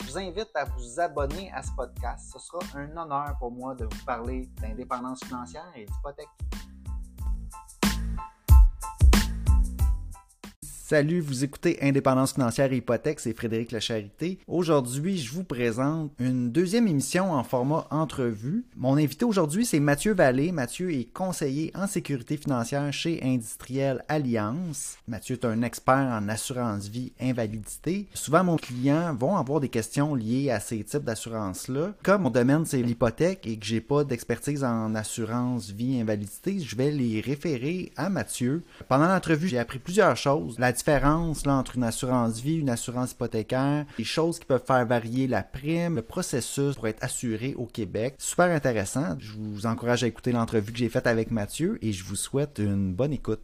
Je vous invite à vous abonner à ce podcast. Ce sera un honneur pour moi de vous parler d'indépendance financière et d'hypothèque. Salut, vous écoutez Indépendance financière et hypothèque, c'est Frédéric Charité. Aujourd'hui, je vous présente une deuxième émission en format entrevue. Mon invité aujourd'hui, c'est Mathieu Vallée. Mathieu est conseiller en sécurité financière chez Industriel Alliance. Mathieu est un expert en assurance vie invalidité. Souvent, mon client vont avoir des questions liées à ces types d'assurance-là. Comme mon domaine, c'est l'hypothèque et que j'ai pas d'expertise en assurance vie invalidité, je vais les référer à Mathieu. Pendant l'entrevue, j'ai appris plusieurs choses. Différence là, entre une assurance vie, une assurance hypothécaire, les choses qui peuvent faire varier la prime, le processus pour être assuré au Québec. Super intéressant. Je vous encourage à écouter l'entrevue que j'ai faite avec Mathieu et je vous souhaite une bonne écoute.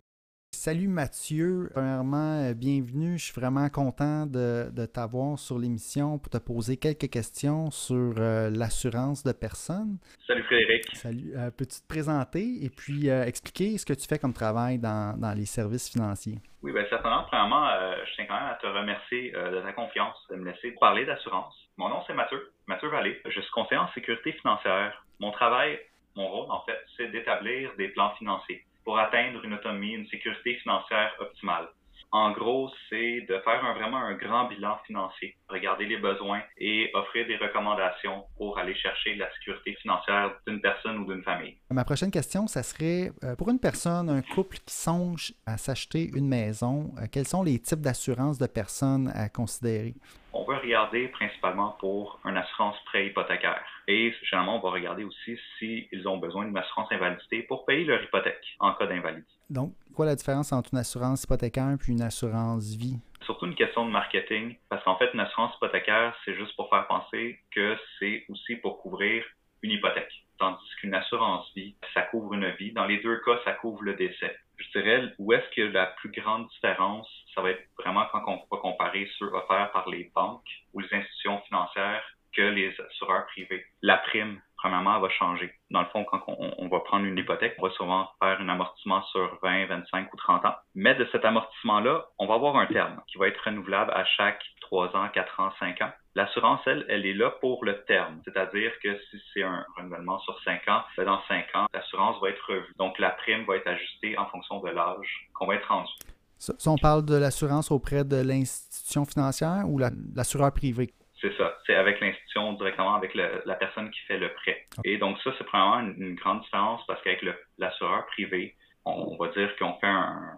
Salut Mathieu, premièrement, euh, bienvenue. Je suis vraiment content de, t'avoir sur l'émission pour te poser quelques questions sur euh, l'assurance de personnes. Salut Frédéric. Salut. Euh, peux-tu te présenter et puis expliquer ce que tu fais comme travail dans, les services financiers? Oui, bien certainement. Premièrement, je tiens quand même à te remercier de ta confiance, de me laisser parler d'assurance. Mon nom, c'est Mathieu, Mathieu Vallée. Je suis conseiller en sécurité financière. Mon travail, mon rôle, en fait, c'est d'établir des plans financiers pour atteindre une autonomie, une sécurité financière optimale. En gros, c'est de faire vraiment un grand bilan financier, regarder les besoins et offrir des recommandations pour aller chercher la sécurité financière d'une personne ou d'une famille. Ma prochaine question, ça serait euh, pour une personne, un couple qui songe à s'acheter une maison, euh, quels sont les types d'assurances de personnes à considérer? On va regarder principalement pour une assurance prêt hypothécaire. Et généralement, on va regarder aussi s'ils ont besoin d'une assurance invalidité pour payer leur hypothèque en cas d'invalidité. Donc, quoi la différence entre une assurance hypothécaire et une assurance vie? Surtout une question de marketing, parce qu'en fait, une assurance hypothécaire, c'est juste pour faire penser que c'est aussi pour couvrir une hypothèque. Tandis qu'une assurance vie, ça couvre une vie. Dans les deux cas, ça couvre le décès. Je dirais, où est-ce que la plus grande différence, ça va être vraiment quand on va comparer ceux offerts par les banques ou les institutions financières que les assureurs privés. La prime, premièrement, va changer. Dans le fond, quand on, va prendre une hypothèque, on va souvent faire un amortissement sur 20, 25 ou 30 ans. Mais de cet amortissement-là, on va avoir un terme qui va être renouvelable à chaque 3 ans, 4 ans, 5 ans. L'assurance, elle, elle est là pour le terme. C'est-à-dire que si c'est un renouvellement sur 5 ans, ben, dans 5 ans, l'assurance va être revue. Donc, la prime va être ajustée en fonction de l'âge qu'on va être rendu. Ça, on parle de l'assurance auprès de l'institution financière ou l'assureur privé? C'est ça. C'est avec l'institution directement, avec la personne qui fait le prêt. Et donc ça, c'est probablement une, grande différence parce qu'avec l'assureur privé, on va dire qu'on fait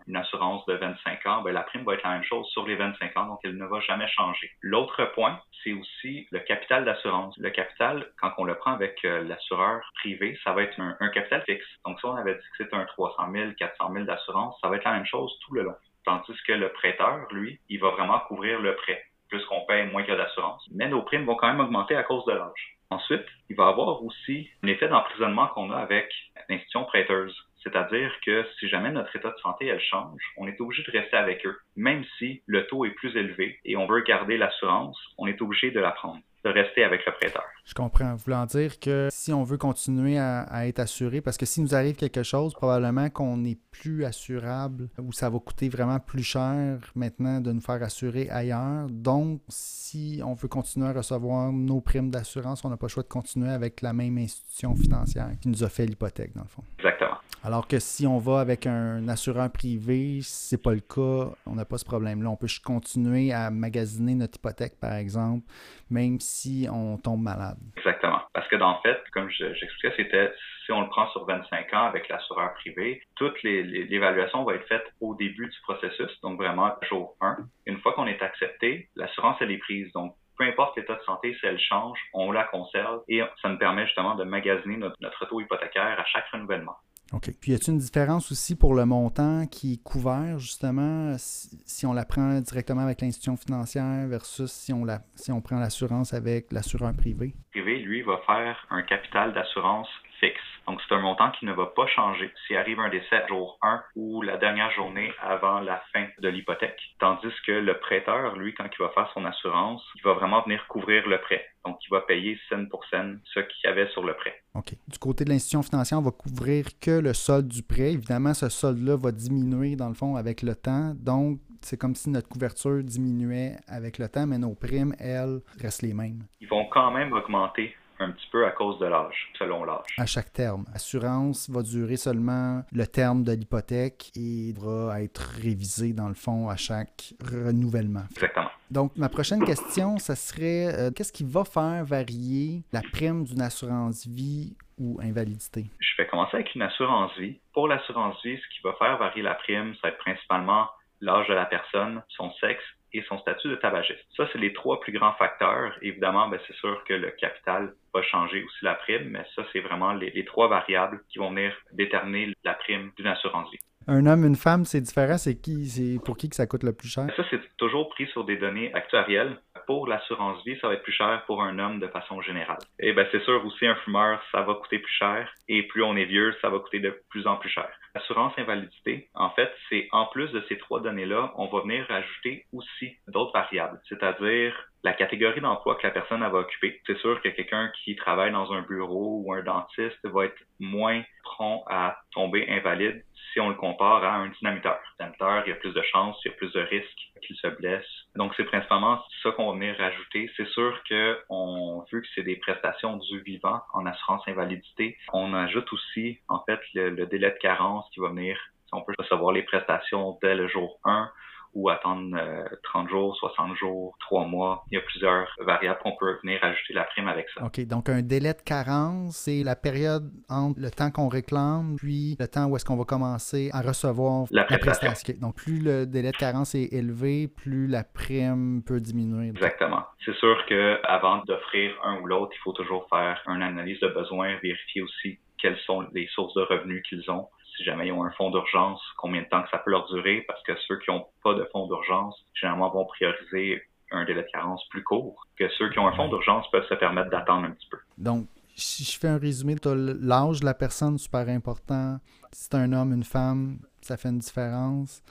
une assurance de 25 ans, ben, la prime va être la même chose sur les 25 ans, donc elle ne va jamais changer. L'autre point, c'est aussi le capital d'assurance. Le capital, quand on le prend avec euh, l'assureur privé, ça va être un, un, capital fixe. Donc si on avait dit que c'était un 300 000, 400 000 d'assurance, ça va être la même chose tout le long. Tandis que le prêteur, lui, il va vraiment couvrir le prêt plus qu'on paye, moins qu'il y a d'assurance. Mais nos primes vont quand même augmenter à cause de l'âge. Ensuite, il va y avoir aussi un effet d'emprisonnement qu'on a avec l'institution prêteuse. C'est-à-dire que si jamais notre état de santé elle change, on est obligé de rester avec eux, même si le taux est plus élevé et on veut garder l'assurance, on est obligé de la prendre de rester avec le prêteur. Je comprends. Voulant dire que si on veut continuer à, être assuré, parce que s'il nous arrive quelque chose, probablement qu'on n'est plus assurable ou ça va coûter vraiment plus cher maintenant de nous faire assurer ailleurs. Donc, si on veut continuer à recevoir nos primes d'assurance, on n'a pas le choix de continuer avec la même institution financière qui nous a fait l'hypothèque, dans le fond. Exactement. Alors que si on va avec un assureur privé, c'est pas le cas, on n'a pas ce problème-là. On peut continuer à magasiner notre hypothèque, par exemple, même si on tombe malade. Exactement. Parce que dans le fait, comme j'expliquais, c'était si on le prend sur 25 ans avec l'assureur privé, toute l'évaluation va être faite au début du processus, donc vraiment jour 1. Une fois qu'on est accepté, l'assurance elle est prise. Donc peu importe l'état de santé, si elle change, on la conserve et ça nous permet justement de magasiner notre, notre taux hypothécaire à chaque renouvellement. OK. Puis y a-t-il une différence aussi pour le montant qui est couvert, justement, si, on la prend directement avec l'institution financière versus si on, la, si on prend l'assurance avec l'assureur privé? Privé, lui, va faire un capital d'assurance fixe. Donc, c'est un montant qui ne va pas changer s'il arrive un décès jour 1 ou la dernière journée avant la fin de l'hypothèque. Tandis que le prêteur, lui, quand il va faire son assurance, il va vraiment venir couvrir le prêt. Donc, il va payer scène pour scène ce qu'il y avait sur le prêt. OK. Du côté de l'institution financière, on va couvrir que le solde du prêt. Évidemment, ce solde-là va diminuer, dans le fond, avec le temps. Donc, c'est comme si notre couverture diminuait avec le temps, mais nos primes, elles, restent les mêmes. Ils vont quand même augmenter un petit peu à cause de l'âge, selon l'âge. À chaque terme. Assurance va durer seulement le terme de l'hypothèque et devra être révisé dans le fond à chaque renouvellement. Exactement. Donc, ma prochaine question, ça serait euh, qu'est-ce qui va faire varier la prime d'une assurance vie ou invalidité? Je vais commencer avec une assurance vie. Pour l'assurance vie, ce qui va faire varier la prime, ça va être principalement l'âge de la personne, son sexe et son statut de tabagiste. Ça, c'est les trois plus grands facteurs. Évidemment, ben, c'est sûr que le capital va changer aussi la prime, mais ça, c'est vraiment les, les, trois variables qui vont venir déterminer la prime d'une assurance vie. Un homme, une femme, c'est différent. C'est qui, c'est pour qui que ça coûte le plus cher? Ça, c'est toujours pris sur des données actuarielles. Pour l'assurance vie, ça va être plus cher pour un homme de façon générale. Et ben, c'est sûr aussi, un fumeur, ça va coûter plus cher. Et plus on est vieux, ça va coûter de plus en plus cher. L'assurance invalidité, en fait, c'est en plus de ces trois données-là, on va venir rajouter aussi d'autres variables, c'est-à-dire la catégorie d'emploi que la personne va occuper. C'est sûr que quelqu'un qui travaille dans un bureau ou un dentiste va être moins prompt à tomber invalide si on le compare à un dynamiteur. Dynamiteur, il y a plus de chances, il y a plus de risques qu'il se blesse. Donc, c'est principalement ça qu'on va venir rajouter. C'est sûr que on, vu que c'est des prestations du vivant en assurance invalidité, on ajoute aussi, en fait, le, le délai de carence qui va venir, on peut recevoir les prestations dès le jour 1 ou attendre 30 euh, jours, 60 jours, 3 mois. Il y a plusieurs variables qu'on peut venir ajouter la prime avec ça. OK, donc un délai de carence, c'est la période entre le temps qu'on réclame puis le temps où est-ce qu'on va commencer à recevoir la prestation. Donc plus le délai de carence est élevé, plus la prime peut diminuer. Exactement. C'est sûr qu'avant d'offrir un ou l'autre, il faut toujours faire une analyse de besoin, vérifier aussi quelles sont les sources de revenus qu'ils ont si jamais ils ont un fonds d'urgence, combien de temps que ça peut leur durer, parce que ceux qui n'ont pas de fonds d'urgence, généralement vont prioriser un délai de carence plus court, que ceux qui ont un fonds d'urgence peuvent se permettre d'attendre un petit peu. Donc, si je fais un résumé, l'âge de la personne, super important. Si c'est un homme, une femme, ça fait une différence.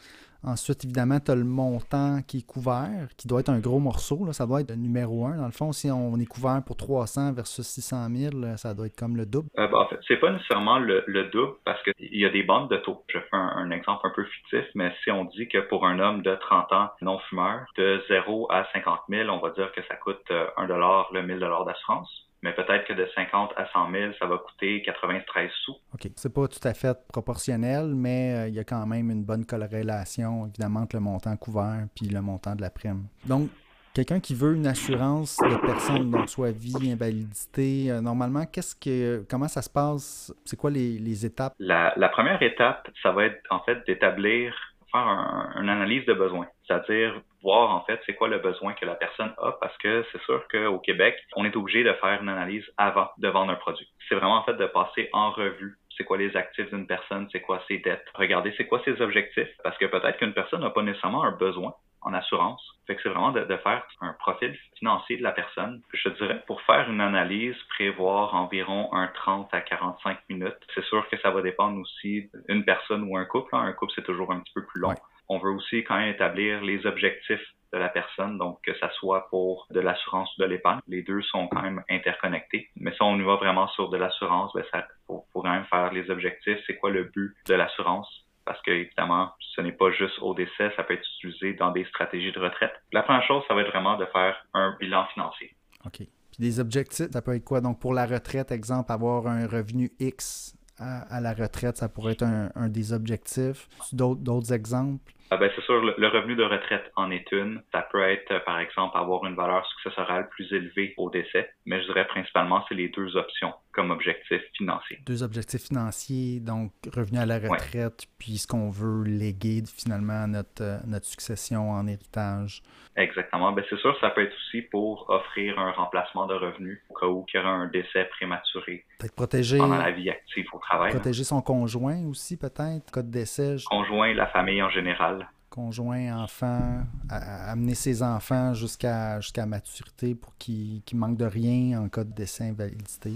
Ensuite, évidemment, tu as le montant qui est couvert, qui doit être un gros morceau. Là. Ça doit être le numéro un. Dans le fond, si on est couvert pour 300 versus 600 000, ça doit être comme le double. Euh, ben, en fait, c'est pas nécessairement le, double parce qu'il y a des bandes de taux. Je fais un, exemple un peu fictif, mais si on dit que pour un homme de 30 ans non-fumeur, de 0 à 50 000, on va dire que ça coûte 1 euh, le 1000 d'assurance mais peut-être que de 50 à 100 000, ça va coûter 93 sous. OK. C'est pas tout à fait proportionnel, mais euh, il y a quand même une bonne corrélation, évidemment, entre le montant couvert puis le montant de la prime. Donc, quelqu'un qui veut une assurance de personne, donc soit vie, invalidité, euh, normalement, qu'est-ce que, comment ça se passe? C'est quoi les, étapes? La, la, première étape, ça va être en fait d'établir faire une analyse de besoin, c'est-à-dire voir en fait c'est quoi le besoin que la personne a parce que c'est sûr qu'au Québec, on est obligé de faire une analyse avant de vendre un produit. C'est vraiment en fait de passer en revue c'est quoi les actifs d'une personne, c'est quoi ses dettes, regarder c'est quoi ses objectifs parce que peut-être qu'une personne n'a pas nécessairement un besoin en assurance. Fait que c'est vraiment de, faire un profil financier de la personne. Je dirais, pour faire une analyse, prévoir environ un 30 à 45 minutes. C'est sûr que ça va dépendre aussi d'une personne ou un couple. Hein. Un couple, c'est toujours un petit peu plus long. On veut aussi quand même établir les objectifs de la personne, donc que ça soit pour de l'assurance ou de l'épargne. Les deux sont quand même interconnectés. Mais si on y va vraiment sur de l'assurance, ben ça faut, faut quand même faire les objectifs. C'est quoi le but de l'assurance? parce que évidemment, ce n'est pas juste au décès, ça peut être utilisé dans des stratégies de retraite. La première chose, ça va être vraiment de faire un bilan financier. OK. Puis des objectifs, ça peut être quoi? Donc pour la retraite, exemple, avoir un revenu X à, la retraite, ça pourrait être un, des objectifs. D'autres exemples? Ah ben, c'est sûr, le, revenu de retraite en est une. Ça peut être, euh, par exemple, avoir une valeur successorale plus élevée au décès, mais je dirais principalement, c'est les deux options comme objectif financier. Deux objectifs financiers, donc revenu à la retraite, puis ce qu'on veut léguer finalement à notre, euh, notre succession en héritage. Exactement. Ben, c'est sûr, ça peut être aussi pour offrir un remplacement de revenus au cas où il y aura un décès prématuré. Peut-être protéger. Pendant la vie active au travail. Protéger son conjoint aussi, peut-être, cas de décès. Conjoint, la famille en général conjoint, enfant, amener ses enfants jusqu'à jusqu'à maturité pour qu'ils ne manquent de rien en cas de décès invalidité.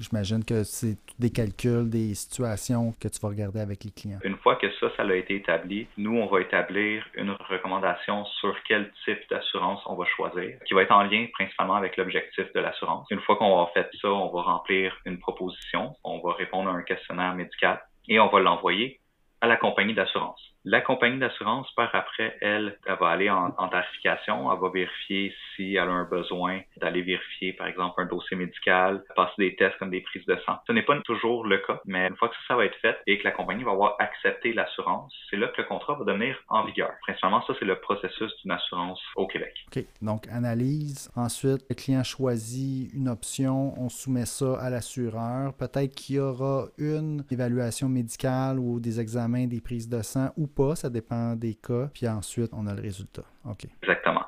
J'imagine que c'est des calculs, des situations que tu vas regarder avec les clients. Une fois que ça, ça a été établi, nous, on va établir une recommandation sur quel type d'assurance on va choisir, qui va être en lien principalement avec l'objectif de l'assurance. Une fois qu'on a fait ça, on va remplir une proposition, on va répondre à un questionnaire médical et on va l'envoyer à la compagnie d'assurance. La compagnie d'assurance, par après, elle, elle va aller en, tarification, elle va vérifier si elle a un besoin d'aller vérifier, par exemple, un dossier médical, passer des tests comme des prises de sang. Ce n'est pas toujours le cas, mais une fois que ça, va être fait et que la compagnie va avoir accepté l'assurance, c'est là que le contrat va devenir en vigueur. Principalement, ça, c'est le processus d'une assurance au Québec. OK. Donc, analyse. Ensuite, le client choisit une option, on soumet ça à l'assureur. Peut-être qu'il y aura une évaluation médicale ou des examens, des prises de sang ou pas, ça dépend des cas, puis ensuite on a le résultat. OK. Exactement.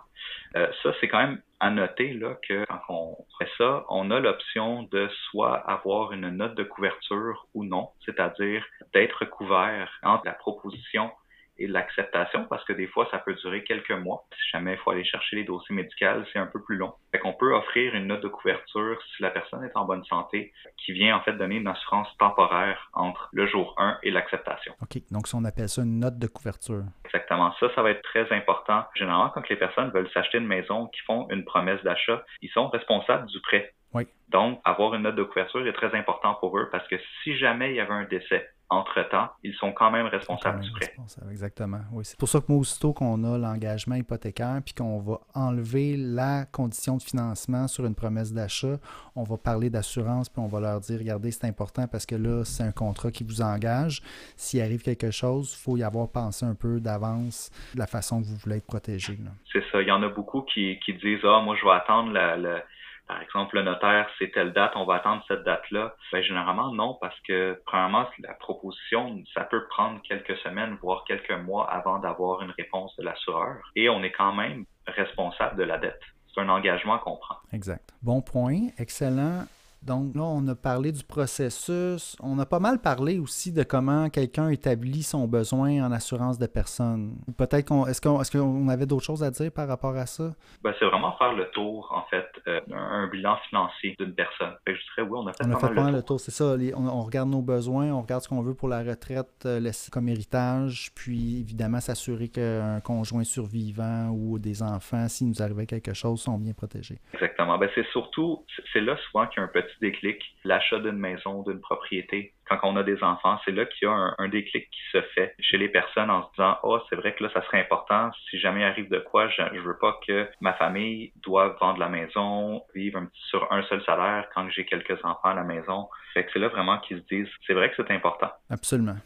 Euh, ça, c'est quand même à noter là, que quand on fait ça, on a l'option de soit avoir une note de couverture ou non, c'est-à-dire d'être couvert entre la proposition et l'acceptation parce que des fois, ça peut durer quelques mois. Si jamais il faut aller chercher les dossiers médicaux, c'est un peu plus long. Fait qu'on peut offrir une note de couverture si la personne est en bonne santé qui vient en fait donner une assurance temporaire entre le jour 1 et l'acceptation. OK. Donc, si on appelle ça une note de couverture. Exactement. Ça, ça va être très important. Généralement, quand les personnes veulent s'acheter une maison, qui font une promesse d'achat, ils sont responsables du prêt. Oui. Donc, avoir une note de couverture est très important pour eux parce que si jamais il y avait un décès entre-temps, ils sont quand même responsables du prêt. exactement. Oui, c'est pour ça que moi, aussitôt qu'on a l'engagement hypothécaire puis qu'on va enlever la condition de financement sur une promesse d'achat, on va parler d'assurance puis on va leur dire, regardez, c'est important parce que là, c'est un contrat qui vous engage. S'il arrive quelque chose, il faut y avoir pensé un peu d'avance de la façon que vous voulez être protégé. C'est ça. Il y en a beaucoup qui, qui disent, ah, moi, je vais attendre la par exemple, le notaire, c'est telle date, on va attendre cette date-là. Ben, généralement, non, parce que, premièrement, la proposition, ça peut prendre quelques semaines, voire quelques mois avant d'avoir une réponse de l'assureur. Et on est quand même responsable de la dette. C'est un engagement qu'on prend. Exact. Bon point. Excellent. Donc là, on a parlé du processus. On a pas mal parlé aussi de comment quelqu'un établit son besoin en assurance de personne. Peut-être qu'on est-ce qu'on est qu'on avait d'autres choses à dire par rapport à ça? Ben, c'est vraiment faire le tour, en fait, euh, un bilan financier d'une personne. je dirais oui, on a fait, on a fait le tour. c'est ça. on, regarde nos besoins, on regarde ce qu'on veut pour la retraite euh, comme héritage, puis évidemment s'assurer qu'un conjoint survivant ou des enfants, s'il nous arrivait quelque chose, sont bien protégés. Exactement. Ben, c'est surtout, c'est là souvent qu'il y a un petit déclic, l'achat d'une maison, d'une propriété. Quand on a des enfants, c'est là qu'il y a un, déclic qui se fait chez les personnes en se disant, oh, c'est vrai que là, ça serait important. Si jamais arrive de quoi, je, je veux pas que ma famille doive vendre la maison, vivre sur un seul salaire quand j'ai quelques enfants à la maison. Fait que c'est là vraiment qu'ils se disent, c'est vrai que c'est important. Absolument.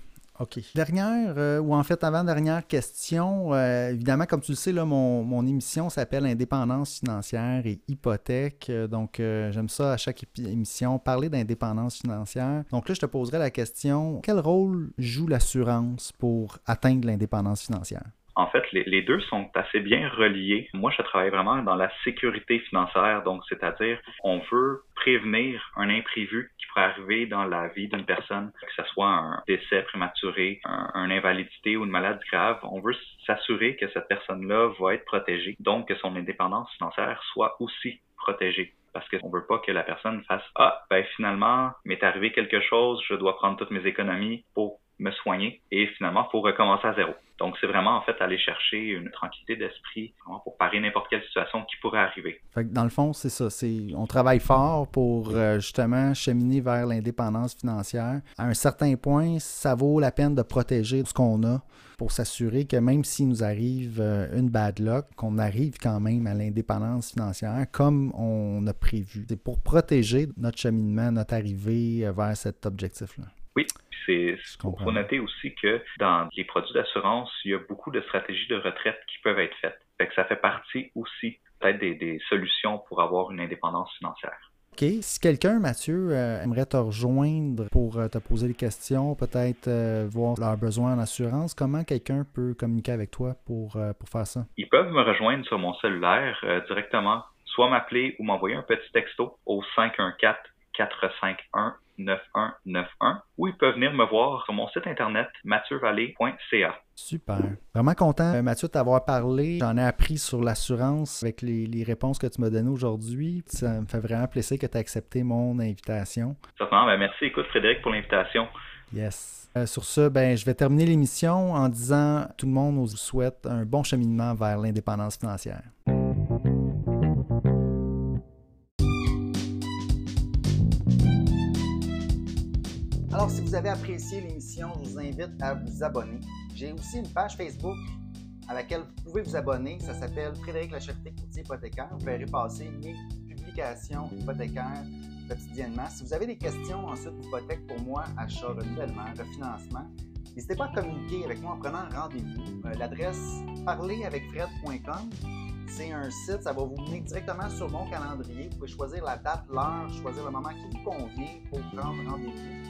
OK. Dernière, euh, ou en fait avant-dernière question, euh, évidemment, comme tu le sais, là, mon, mon émission s'appelle Indépendance financière et hypothèque. Euh, donc, j'aime ça à chaque émission, parler d'indépendance financière. Donc là, je te poserai la question, quel rôle joue l'assurance pour atteindre l'indépendance financière? En fait, les, deux sont assez bien reliés. Moi, je travaille vraiment dans la sécurité financière, donc c'est-à-dire on veut prévenir un imprévu qui pourrait arriver dans la vie d'une personne, que ce soit un décès prématuré, un, invalidité ou une maladie grave. On veut s'assurer que cette personne-là va être protégée, donc que son indépendance financière soit aussi protégée parce qu'on ne veut pas que la personne fasse Ah, ben finalement, m'est arrivé quelque chose, je dois prendre toutes mes économies pour me soigner et finalement, il faut recommencer à zéro. Donc, c'est vraiment en fait aller chercher une tranquillité d'esprit pour parer n'importe quelle situation qui pourrait arriver. dans le fond, c'est ça. C'est, on travaille fort pour euh, justement cheminer vers l'indépendance financière. À un certain point, ça vaut la peine de protéger ce qu'on a pour s'assurer que même s'il nous arrive euh, une bad luck, qu'on arrive quand même à l'indépendance financière comme on a prévu. C'est pour protéger notre cheminement, notre arrivée euh, vers cet objectif-là. Oui, c'est faut noter aussi que dans les produits d'assurance, il y a beaucoup de stratégies de retraite qui peuvent être faites. Fait que ça fait partie aussi peut-être des, solutions pour avoir une indépendance financière. OK. Si quelqu'un, Mathieu, euh, aimerait te rejoindre pour euh, te poser des questions, peut-être euh, voir leurs besoins en assurance, comment quelqu'un peut communiquer avec toi pour, pour faire ça? Ils peuvent me rejoindre sur mon cellulaire directement, soit m'appeler ou m'envoyer un petit texto au 514 451 9191 ou ils peuvent venir me voir sur mon site internet mathieuvalet.ca. Super. Vraiment content, euh, Mathieu, de t'avoir parlé. J'en ai appris sur l'assurance avec les, réponses que tu m'as données aujourd'hui. Ça me fait vraiment plaisir que tu aies accepté mon invitation. Certainement. Ben, merci. Écoute, Frédéric, pour l'invitation. Yes. Euh, sur ce, ben, je vais terminer l'émission en disant tout le monde nous souhaite un bon cheminement vers l'indépendance financière. Alors, si vous avez apprécié l'émission, je vous invite à vous abonner. J'ai aussi une page Facebook à laquelle vous pouvez vous abonner. Ça s'appelle Frédéric Lachèvetier Courtier Hypothécaire. Vous verrez passer mes publications hypothécaires quotidiennement. Si vous avez des questions ensuite d'hypothèque pour moi, achat, renouvellement, refinancement, n'hésitez pas à communiquer avec moi en prenant rendez-vous. Euh, l'adresse parleravecfred.com c'est un site, ça va vous mener directement sur mon calendrier. Vous pouvez choisir la date, l'heure, choisir le moment qui vous convient pour prendre rendez-vous.